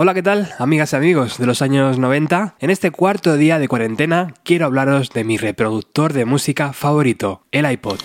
Hola, ¿qué tal, amigas y amigos de los años 90? En este cuarto día de cuarentena quiero hablaros de mi reproductor de música favorito, el iPod.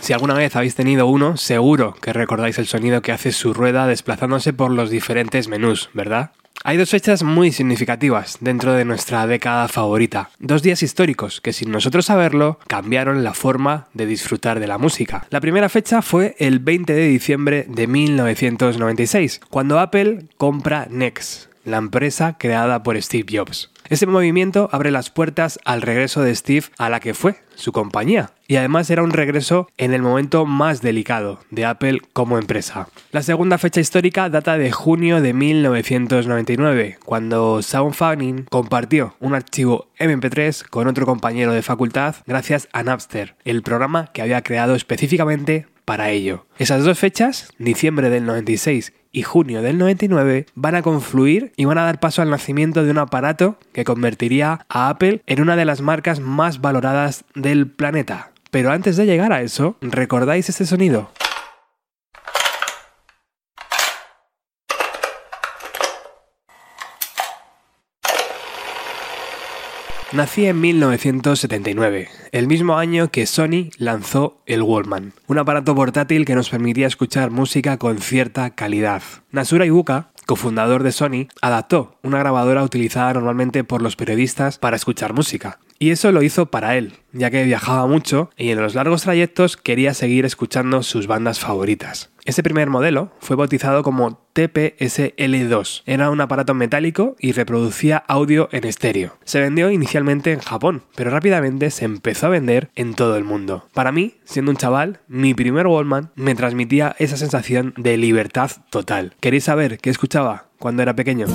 Si alguna vez habéis tenido uno, seguro que recordáis el sonido que hace su rueda desplazándose por los diferentes menús, ¿verdad? Hay dos fechas muy significativas dentro de nuestra década favorita, dos días históricos que sin nosotros saberlo cambiaron la forma de disfrutar de la música. La primera fecha fue el 20 de diciembre de 1996, cuando Apple compra Next, la empresa creada por Steve Jobs. Ese movimiento abre las puertas al regreso de Steve a la que fue su compañía, y además era un regreso en el momento más delicado de Apple como empresa. La segunda fecha histórica data de junio de 1999, cuando Sean Fanning compartió un archivo MP3 con otro compañero de facultad gracias a Napster, el programa que había creado específicamente para ello. Esas dos fechas, diciembre del 96 y junio del 99, van a confluir y van a dar paso al nacimiento de un aparato que convertiría a Apple en una de las marcas más valoradas del planeta. Pero antes de llegar a eso, ¿recordáis este sonido? Nací en 1979, el mismo año que Sony lanzó el Wallman, un aparato portátil que nos permitía escuchar música con cierta calidad. Nasura Ibuka, cofundador de Sony, adaptó una grabadora utilizada normalmente por los periodistas para escuchar música. Y eso lo hizo para él, ya que viajaba mucho y en los largos trayectos quería seguir escuchando sus bandas favoritas. Ese primer modelo fue bautizado como TPSL2. Era un aparato metálico y reproducía audio en estéreo. Se vendió inicialmente en Japón, pero rápidamente se empezó a vender en todo el mundo. Para mí, siendo un chaval, mi primer Wallman me transmitía esa sensación de libertad total. ¿Queréis saber qué escuchaba cuando era pequeño?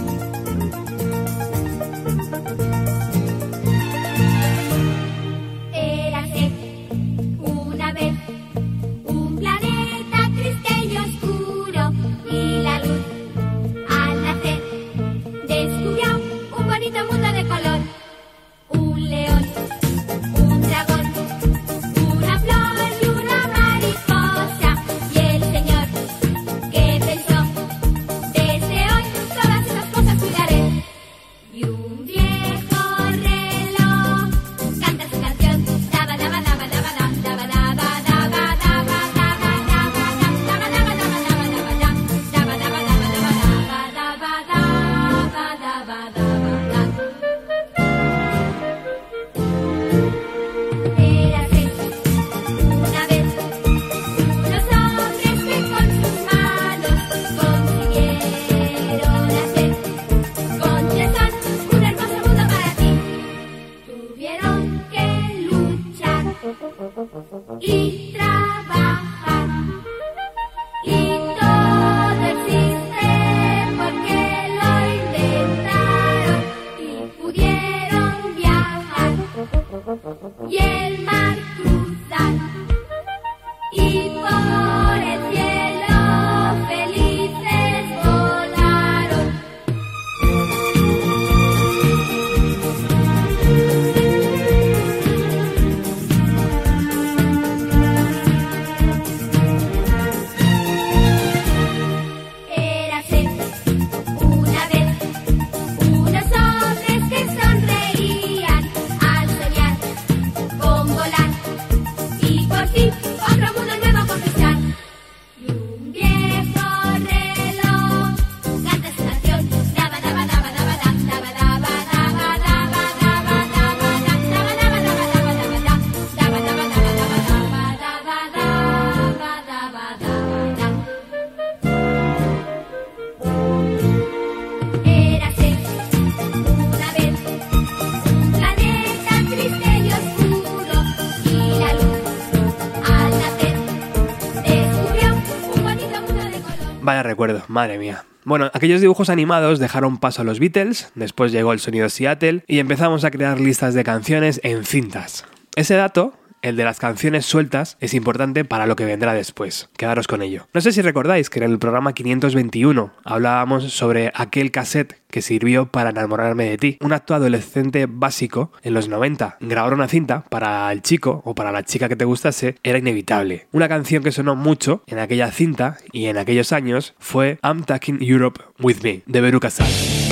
Recuerdo, madre mía. Bueno, aquellos dibujos animados dejaron paso a los Beatles, después llegó el sonido Seattle y empezamos a crear listas de canciones en cintas. Ese dato el de las canciones sueltas es importante para lo que vendrá después. Quedaros con ello. No sé si recordáis que en el programa 521 hablábamos sobre aquel cassette que sirvió para enamorarme de ti. Un acto adolescente básico en los 90. Grabar una cinta para el chico o para la chica que te gustase era inevitable. Una canción que sonó mucho en aquella cinta y en aquellos años fue I'm Taking Europe With Me de Veruca Salt.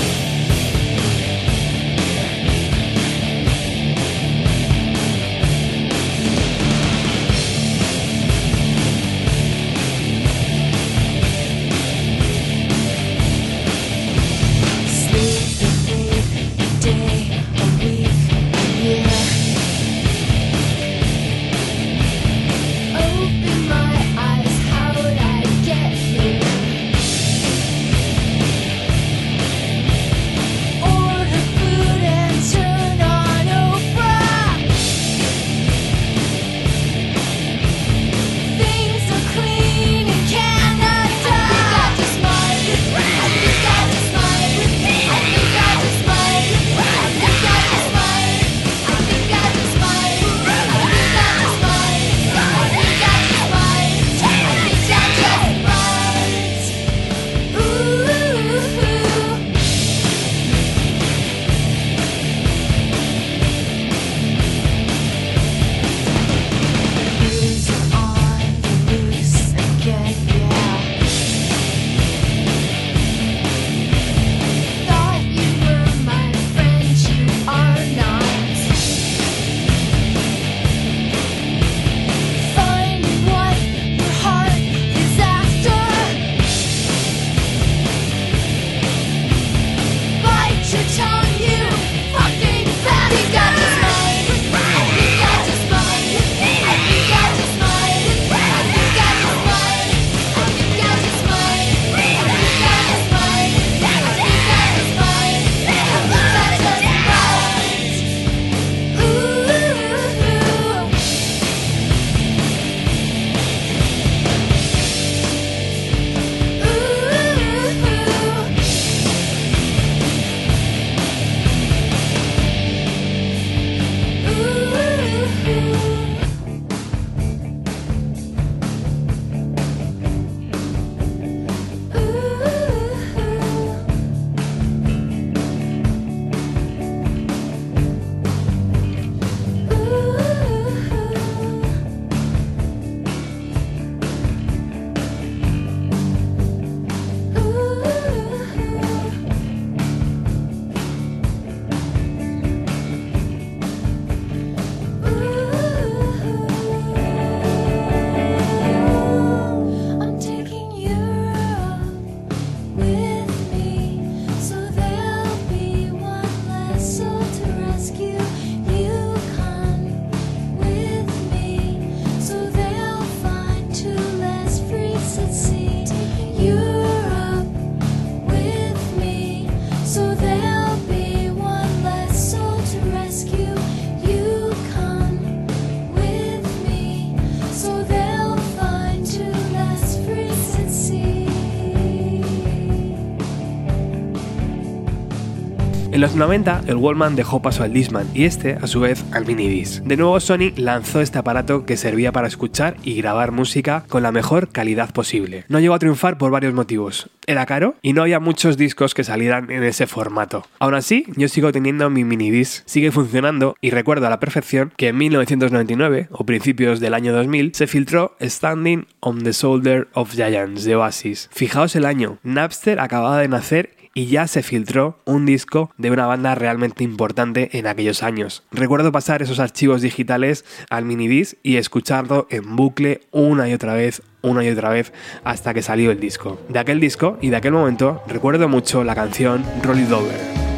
En los 90, el Wallman dejó paso al Disman y este, a su vez, al Minidisc. De nuevo, Sony lanzó este aparato que servía para escuchar y grabar música con la mejor calidad posible. No llegó a triunfar por varios motivos. Era caro y no había muchos discos que salieran en ese formato. Aún así, yo sigo teniendo mi Minidisc, sigue funcionando y recuerdo a la perfección que en 1999 o principios del año 2000 se filtró Standing on the Shoulder of Giants de Oasis. Fijaos el año, Napster acababa de nacer y ya se filtró un disco de una banda realmente importante en aquellos años. Recuerdo pasar esos archivos digitales al minidisc y escucharlo en bucle una y otra vez, una y otra vez hasta que salió el disco. De aquel disco y de aquel momento recuerdo mucho la canción Roll It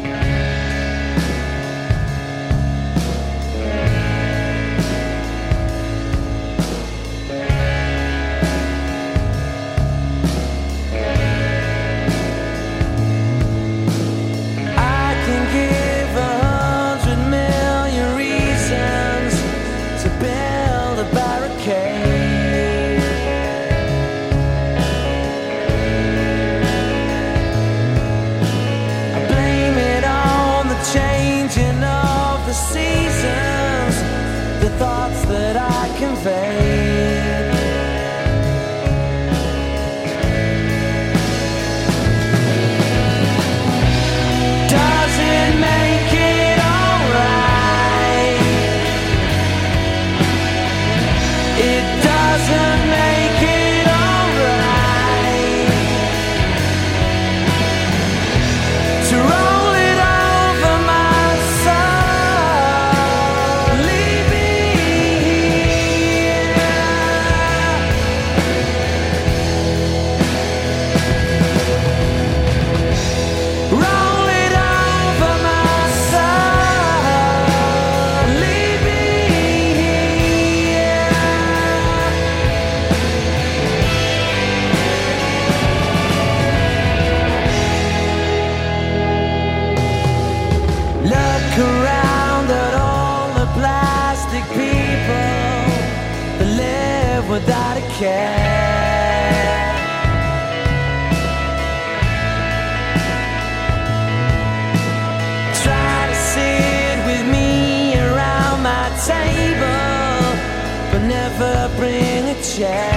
share.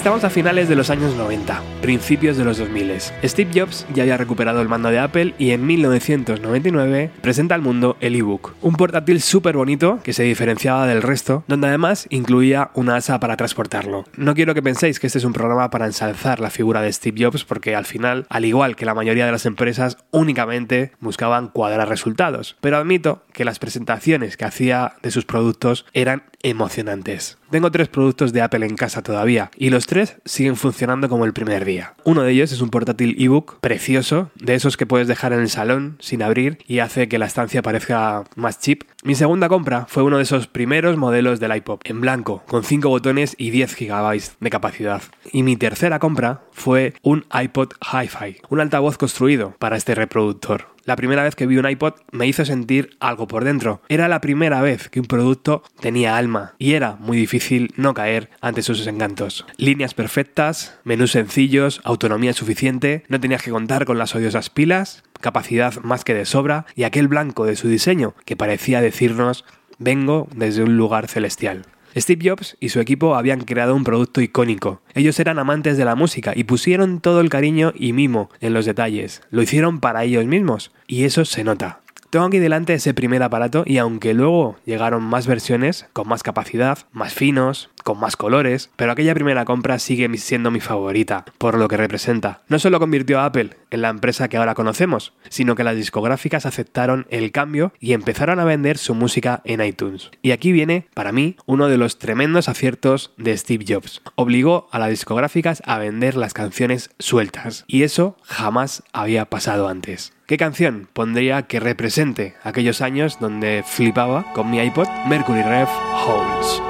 Estamos a finales de los años 90, principios de los 2000. Steve Jobs ya había recuperado el mando de Apple y en 1999 presenta al mundo el ebook, un portátil súper bonito que se diferenciaba del resto, donde además incluía una asa para transportarlo. No quiero que penséis que este es un programa para ensalzar la figura de Steve Jobs porque al final, al igual que la mayoría de las empresas, únicamente buscaban cuadrar resultados, pero admito que las presentaciones que hacía de sus productos eran emocionantes. Tengo tres productos de Apple en casa todavía y los tres siguen funcionando como el primer día. Uno de ellos es un portátil ebook precioso, de esos que puedes dejar en el salón sin abrir y hace que la estancia parezca más chip. Mi segunda compra fue uno de esos primeros modelos del iPod, en blanco, con 5 botones y 10 GB de capacidad. Y mi tercera compra fue un iPod Hi-Fi, un altavoz construido para este reproductor. La primera vez que vi un iPod me hizo sentir algo por dentro. Era la primera vez que un producto tenía alma y era muy difícil no caer ante sus encantos. Líneas perfectas, menús sencillos, autonomía suficiente, no tenías que contar con las odiosas pilas, capacidad más que de sobra y aquel blanco de su diseño que parecía decirnos vengo desde un lugar celestial. Steve Jobs y su equipo habían creado un producto icónico. Ellos eran amantes de la música y pusieron todo el cariño y mimo en los detalles. Lo hicieron para ellos mismos y eso se nota. Tengo aquí delante ese primer aparato y aunque luego llegaron más versiones, con más capacidad, más finos, con más colores, pero aquella primera compra sigue siendo mi favorita, por lo que representa. No solo convirtió a Apple en la empresa que ahora conocemos, sino que las discográficas aceptaron el cambio y empezaron a vender su música en iTunes. Y aquí viene, para mí, uno de los tremendos aciertos de Steve Jobs. Obligó a las discográficas a vender las canciones sueltas, y eso jamás había pasado antes. ¿Qué canción pondría que represente aquellos años donde flipaba con mi iPod Mercury Rev Holes?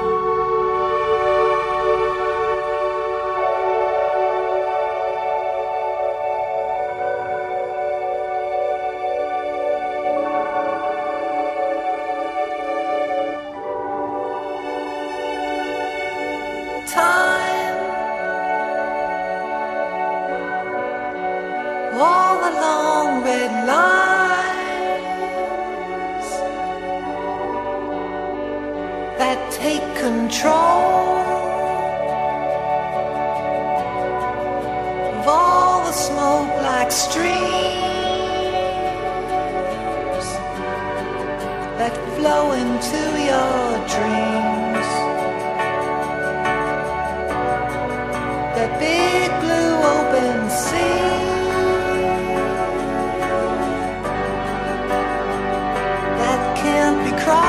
cry.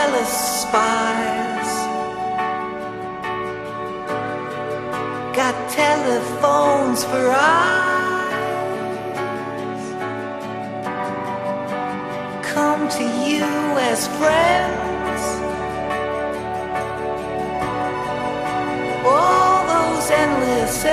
Jealous spies. Got telephones for eyes. Come to you as friends. all those endless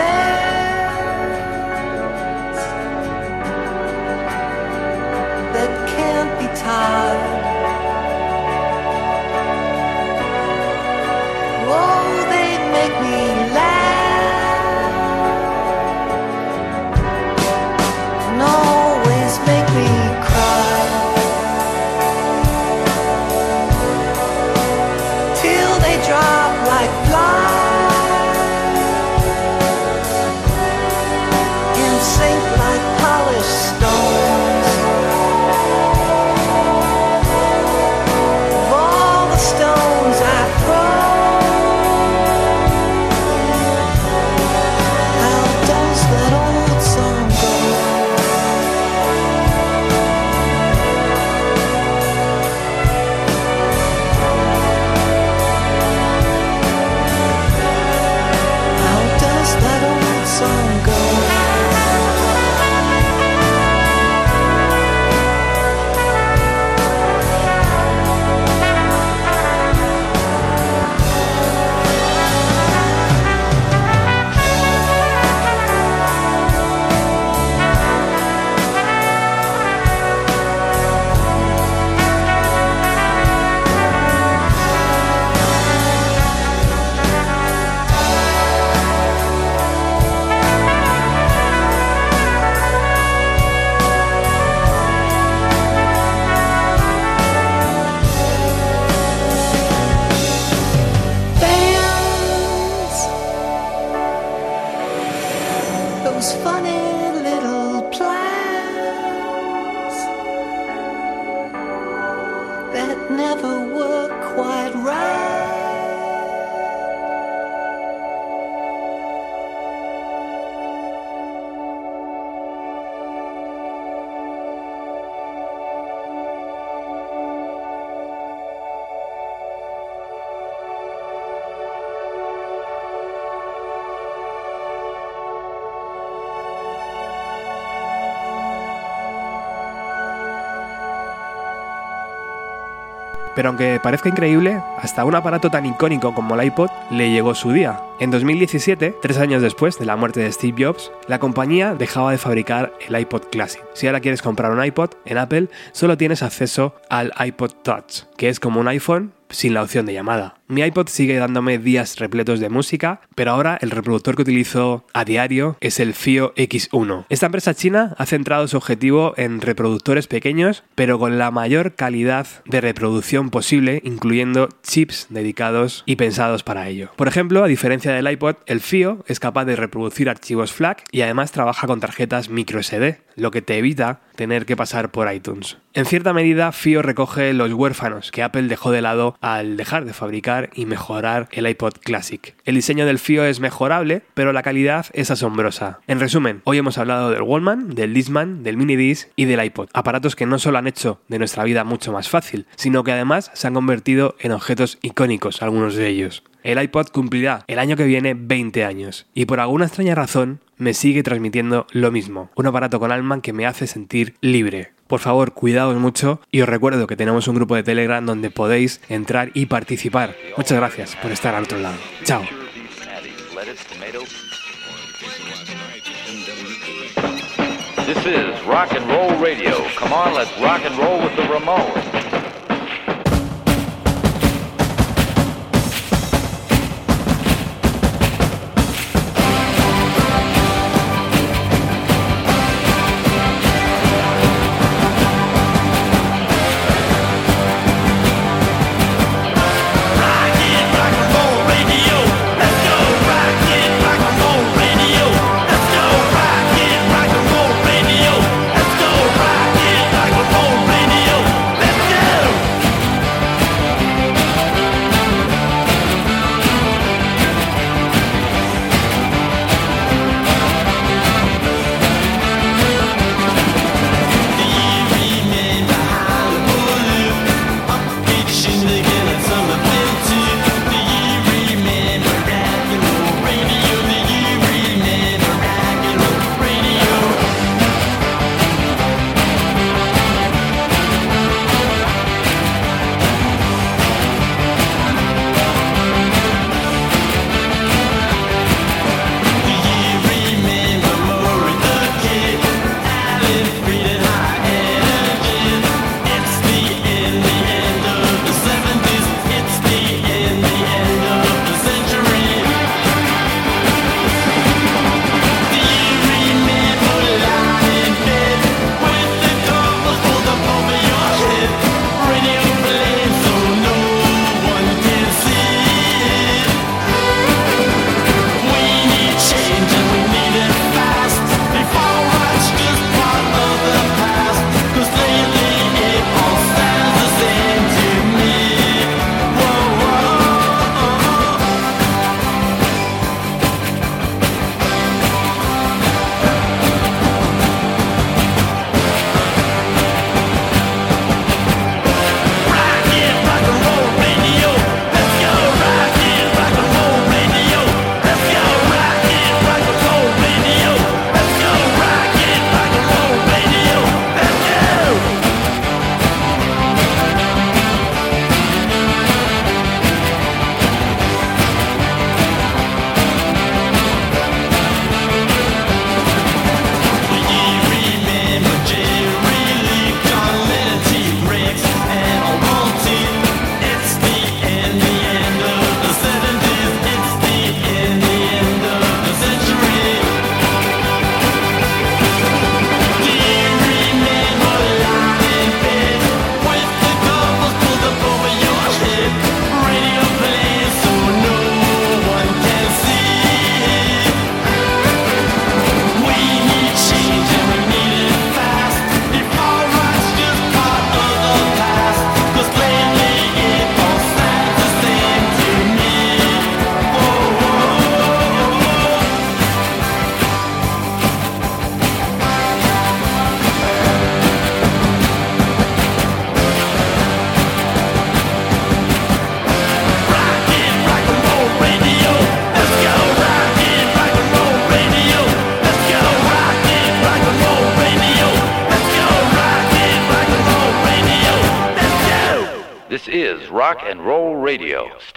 Pero aunque parezca increíble, hasta un aparato tan icónico como el iPod le llegó su día. En 2017, tres años después de la muerte de Steve Jobs, la compañía dejaba de fabricar el iPod Classic. Si ahora quieres comprar un iPod en Apple, solo tienes acceso al iPod Touch, que es como un iPhone sin la opción de llamada. Mi iPod sigue dándome días repletos de música, pero ahora el reproductor que utilizo a diario es el FIO X1. Esta empresa china ha centrado su objetivo en reproductores pequeños, pero con la mayor calidad de reproducción posible, incluyendo chips dedicados y pensados para ello. Por ejemplo, a diferencia del iPod, el FIO es capaz de reproducir archivos FLAC y además trabaja con tarjetas microSD, lo que te evita tener que pasar por iTunes. En cierta medida, FIO recoge los huérfanos que Apple dejó de lado al dejar de fabricar y mejorar el iPod Classic. El diseño del FIO es mejorable, pero la calidad es asombrosa. En resumen, hoy hemos hablado del Wallman, del Discman, del Mini Disc y del iPod, aparatos que no solo han hecho de nuestra vida mucho más fácil, sino que además se han convertido en objetos icónicos, algunos de ellos. El iPod cumplirá el año que viene 20 años y por alguna extraña razón me sigue transmitiendo lo mismo, un aparato con alma que me hace sentir libre. Por favor, cuidaos mucho y os recuerdo que tenemos un grupo de Telegram donde podéis entrar y participar. Muchas gracias por estar al otro lado. Chao.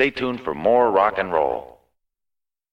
Stay tuned for more rock and roll.